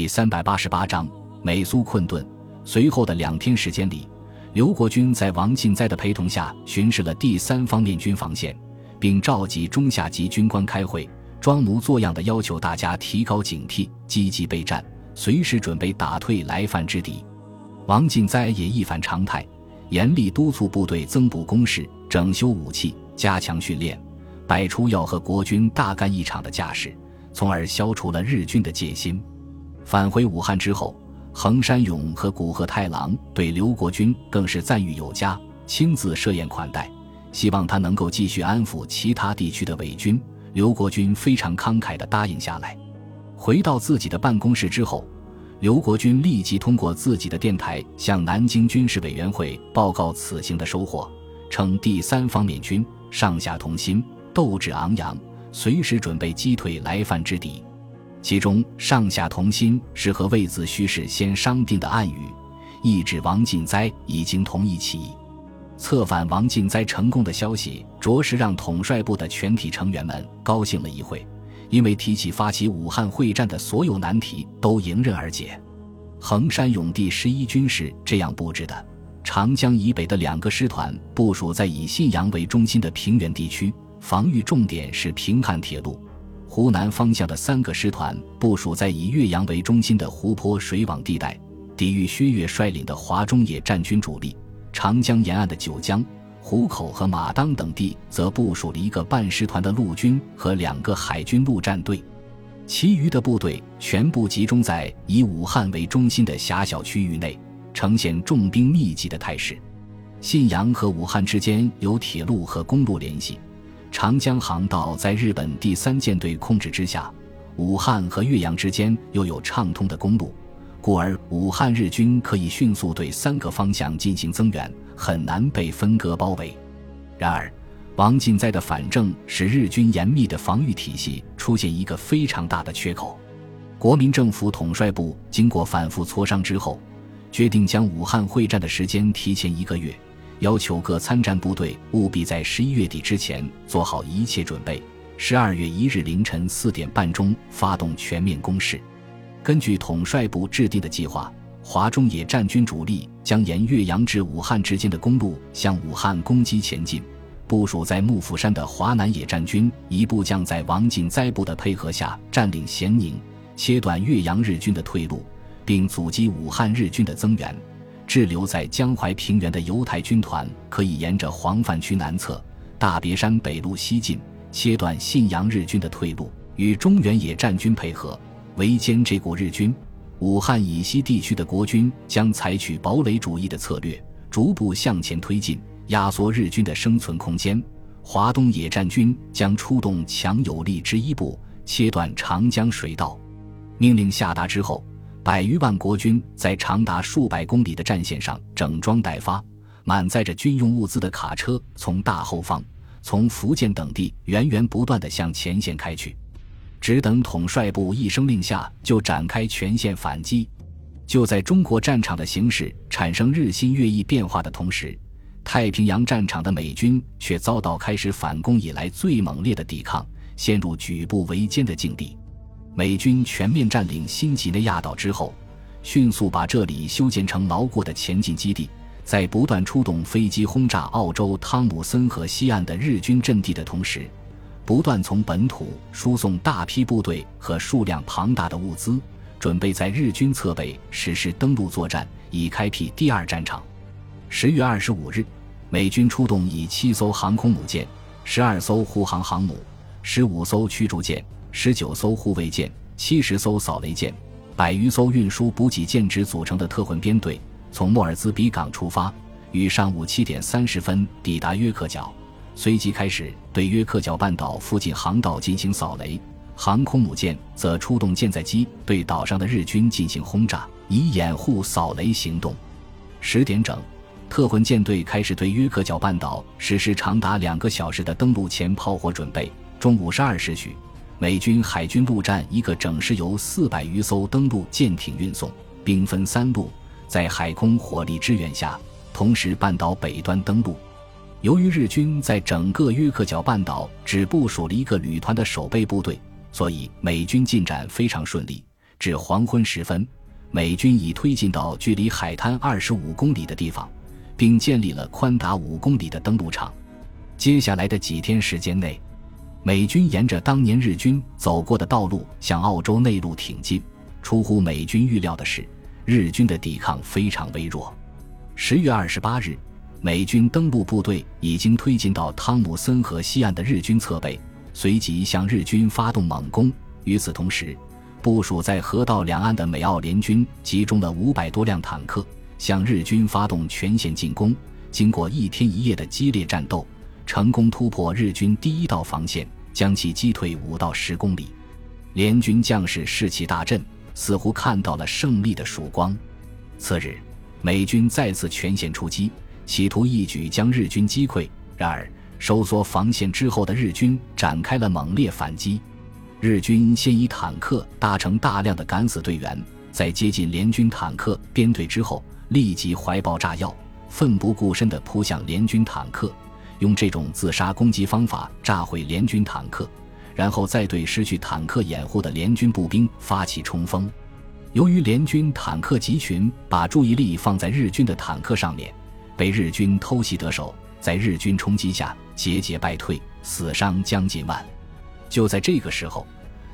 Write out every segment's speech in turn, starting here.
第三百八十八章美苏困顿。随后的两天时间里，刘国军在王进哉的陪同下巡视了第三方面军防线，并召集中下级军官开会，装模作样的要求大家提高警惕，积极备战，随时准备打退来犯之敌。王进哉也一反常态，严厉督促部队增补工事、整修武器、加强训练，摆出要和国军大干一场的架势，从而消除了日军的戒心。返回武汉之后，横山勇和古贺太郎对刘国军更是赞誉有加，亲自设宴款待，希望他能够继续安抚其他地区的伪军。刘国军非常慷慨地答应下来。回到自己的办公室之后，刘国军立即通过自己的电台向南京军事委员会报告此行的收获，称第三方面军上下同心，斗志昂扬，随时准备击退来犯之敌。其中“上下同心”是和魏子胥事先商定的暗语，意指王进哉已经同意起义。策反王进哉成功的消息，着实让统帅部的全体成员们高兴了一回，因为提起发起武汉会战的所有难题都迎刃而解。衡山永第十一军是这样布置的：长江以北的两个师团部署在以信阳为中心的平原地区，防御重点是平汉铁路。湖南方向的三个师团部署在以岳阳为中心的湖泊水网地带，抵御薛岳率领的华中野战军主力；长江沿岸的九江、湖口和马当等地则部署了一个半师团的陆军和两个海军陆战队，其余的部队全部集中在以武汉为中心的狭小区域内，呈现重兵密集的态势。信阳和武汉之间有铁路和公路联系。长江航道在日本第三舰队控制之下，武汉和岳阳之间又有畅通的公路，故而武汉日军可以迅速对三个方向进行增援，很难被分割包围。然而，王进在的反正使日军严密的防御体系出现一个非常大的缺口。国民政府统帅部经过反复磋商之后，决定将武汉会战的时间提前一个月。要求各参战部队务必在十一月底之前做好一切准备，十二月一日凌晨四点半钟发动全面攻势。根据统帅部制定的计划，华中野战军主力将沿岳阳至武汉之间的公路向武汉攻击前进。部署在幕府山的华南野战军一部将在王进哉部的配合下占领咸宁，切断岳阳日军的退路，并阻击武汉日军的增援。滞留在江淮平原的犹太军团可以沿着黄泛区南侧大别山北路西进，切断信阳日军的退路，与中原野战军配合围歼这股日军。武汉以西地区的国军将采取堡垒主义的策略，逐步向前推进，压缩日军的生存空间。华东野战军将出动强有力之一部，切断长江水道。命令下达之后。百余万国军在长达数百公里的战线上整装待发，满载着军用物资的卡车从大后方、从福建等地源源不断地向前线开去，只等统帅部一声令下，就展开全线反击。就在中国战场的形势产生日新月异变化的同时，太平洋战场的美军却遭到开始反攻以来最猛烈的抵抗，陷入举步维艰的境地。美军全面占领新几内亚岛之后，迅速把这里修建成牢固的前进基地。在不断出动飞机轰炸澳洲汤姆森河西岸的日军阵地的同时，不断从本土输送大批部队和数量庞大的物资，准备在日军侧背实施登陆作战，以开辟第二战场。十月二十五日，美军出动以七艘航空母舰、十二艘护航航母、十五艘驱逐舰。十九艘护卫舰、七十艘扫雷舰、百余艘运输补给舰只组成的特混编队，从莫尔兹比港出发，于上午七点三十分抵达约克角，随即开始对约克角半岛附近航道进行扫雷。航空母舰则出动舰载机对岛上的日军进行轰炸，以掩护扫雷行动。十点整，特混舰队开始对约克角半岛实施长达两个小时的登陆前炮火准备。中午十二时许。美军海军陆战一个整师由四百余艘登陆舰艇运送，兵分三路，在海空火力支援下，同时半岛北端登陆。由于日军在整个约克角半岛只部署了一个旅团的守备部队，所以美军进展非常顺利，至黄昏时分，美军已推进到距离海滩二十五公里的地方，并建立了宽达五公里的登陆场。接下来的几天时间内，美军沿着当年日军走过的道路向澳洲内陆挺进。出乎美军预料的是，日军的抵抗非常微弱。十月二十八日，美军登陆部队已经推进到汤姆森河西岸的日军侧背，随即向日军发动猛攻。与此同时，部署在河道两岸的美澳联军集中了五百多辆坦克，向日军发动全线进攻。经过一天一夜的激烈战斗，成功突破日军第一道防线，将其击退五到十公里。联军将士士气大振，似乎看到了胜利的曙光。次日，美军再次全线出击，企图一举将日军击溃。然而，收缩防线之后的日军展开了猛烈反击。日军先以坦克搭乘大量的敢死队员，在接近联军坦克编队之后，立即怀抱炸药，奋不顾身地扑向联军坦克，用这种自杀攻击方法炸毁联军坦克，然后再对失去坦克掩护的联军步兵发起冲锋。由于联军坦克集群把注意力放在日军的坦克上面，被日军偷袭得手，在日军冲击下节节败退，死伤将近万。就在这个时候，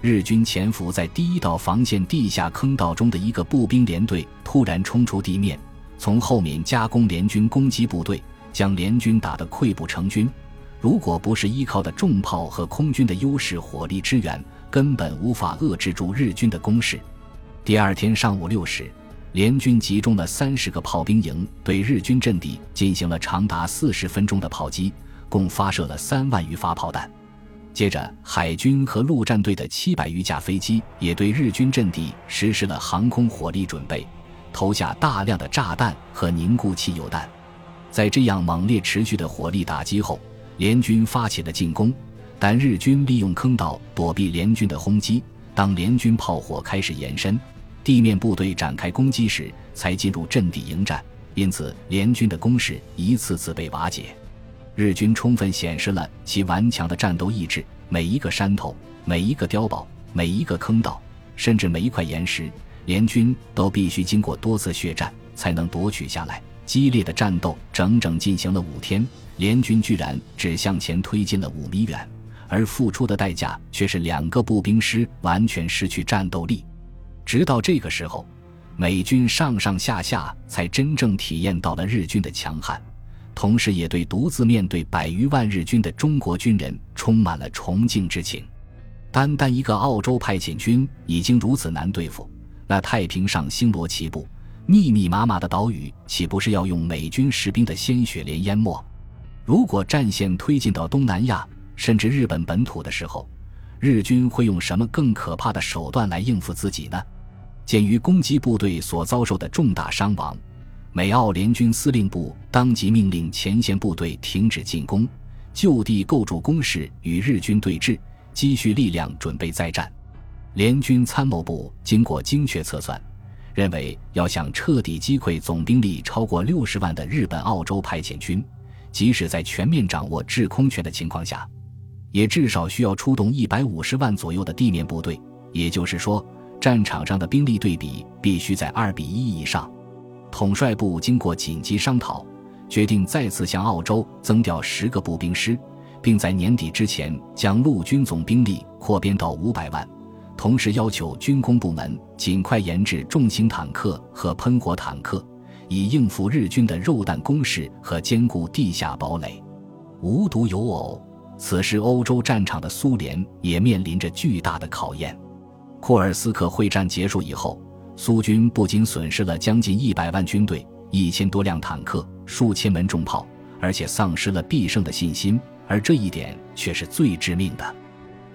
日军潜伏在第一道防线地下坑道中的一个步兵连队突然冲出地面，从后面夹攻联军攻击部队，将联军打得溃不成军。如果不是依靠的重炮和空军的优势火力支援，根本无法遏制住日军的攻势。第二天上午六时，联军集中了三十个炮兵营，对日军阵地进行了长达四十分钟的炮击，共发射了三万余发炮弹。接着，海军和陆战队的七百余架飞机也对日军阵地实施了航空火力准备，投下大量的炸弹和凝固汽油弹。在这样猛烈持续的火力打击后，联军发起了进攻，但日军利用坑道躲避联军的轰击。当联军炮火开始延伸，地面部队展开攻击时，才进入阵地迎战。因此，联军的攻势一次次被瓦解。日军充分显示了其顽强的战斗意志，每一个山头、每一个碉堡、每一个坑道，甚至每一块岩石，联军都必须经过多次血战才能夺取下来。激烈的战斗整整进行了五天，联军居然只向前推进了五米远，而付出的代价却是两个步兵师完全失去战斗力。直到这个时候，美军上上下下才真正体验到了日军的强悍。同时，也对独自面对百余万日军的中国军人充满了崇敬之情。单单一个澳洲派遣军已经如此难对付，那太平上星罗棋布、密密麻麻的岛屿，岂不是要用美军士兵的鲜血连淹没？如果战线推进到东南亚，甚至日本本土的时候，日军会用什么更可怕的手段来应付自己呢？鉴于攻击部队所遭受的重大伤亡。美澳联军司令部当即命令前线部队停止进攻，就地构筑工事与日军对峙，积蓄力量准备再战。联军参谋部经过精确测算，认为要想彻底击溃总兵力超过六十万的日本澳洲派遣军，即使在全面掌握制空权的情况下，也至少需要出动一百五十万左右的地面部队。也就是说，战场上的兵力对比必须在二比一以上。统帅部经过紧急商讨，决定再次向澳洲增调十个步兵师，并在年底之前将陆军总兵力扩编到五百万。同时要求军工部门尽快研制重型坦克和喷火坦克，以应付日军的肉弹攻势和坚固地下堡垒。无独有偶，此时欧洲战场的苏联也面临着巨大的考验。库尔斯克会战结束以后。苏军不仅损失了将近一百万军队、一千多辆坦克、数千门重炮，而且丧失了必胜的信心，而这一点却是最致命的。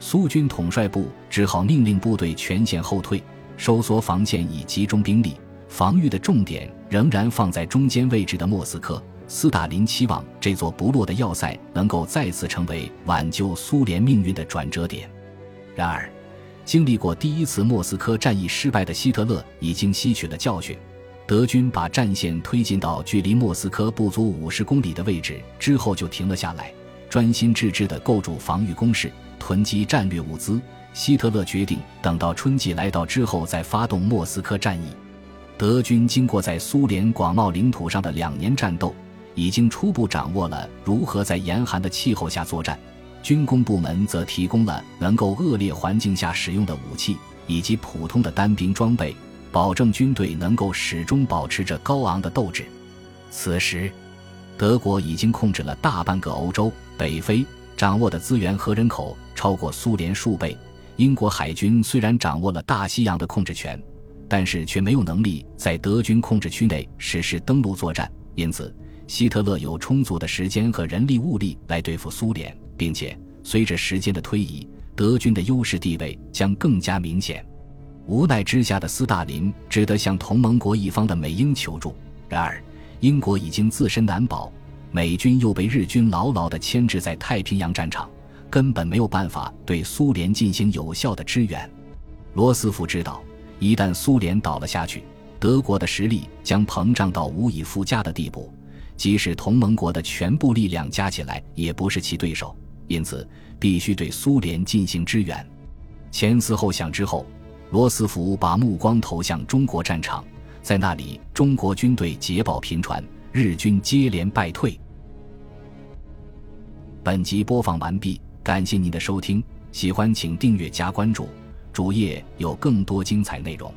苏军统帅部只好命令部队全线后退，收缩防线，以集中兵力，防御的重点仍然放在中间位置的莫斯科。斯大林期望这座不落的要塞能够再次成为挽救苏联命运的转折点。然而，经历过第一次莫斯科战役失败的希特勒已经吸取了教训，德军把战线推进到距离莫斯科不足五十公里的位置之后就停了下来，专心致志地构筑防御工事，囤积战略物资，希特勒决定等到春季来到之后再发动莫斯科战役。德军经过在苏联广袤领土上的两年战斗，已经初步掌握了如何在严寒的气候下作战。军工部门则提供了能够恶劣环境下使用的武器以及普通的单兵装备，保证军队能够始终保持着高昂的斗志。此时，德国已经控制了大半个欧洲、北非，掌握的资源和人口超过苏联数倍。英国海军虽然掌握了大西洋的控制权，但是却没有能力在德军控制区内实施登陆作战，因此希特勒有充足的时间和人力物力来对付苏联。并且随着时间的推移，德军的优势地位将更加明显。无奈之下的斯大林只得向同盟国一方的美英求助。然而，英国已经自身难保，美军又被日军牢牢地牵制在太平洋战场，根本没有办法对苏联进行有效的支援。罗斯福知道，一旦苏联倒了下去，德国的实力将膨胀到无以复加的地步，即使同盟国的全部力量加起来，也不是其对手。因此，必须对苏联进行支援。前思后想之后，罗斯福把目光投向中国战场，在那里，中国军队捷报频传，日军接连败退。本集播放完毕，感谢您的收听，喜欢请订阅加关注，主页有更多精彩内容。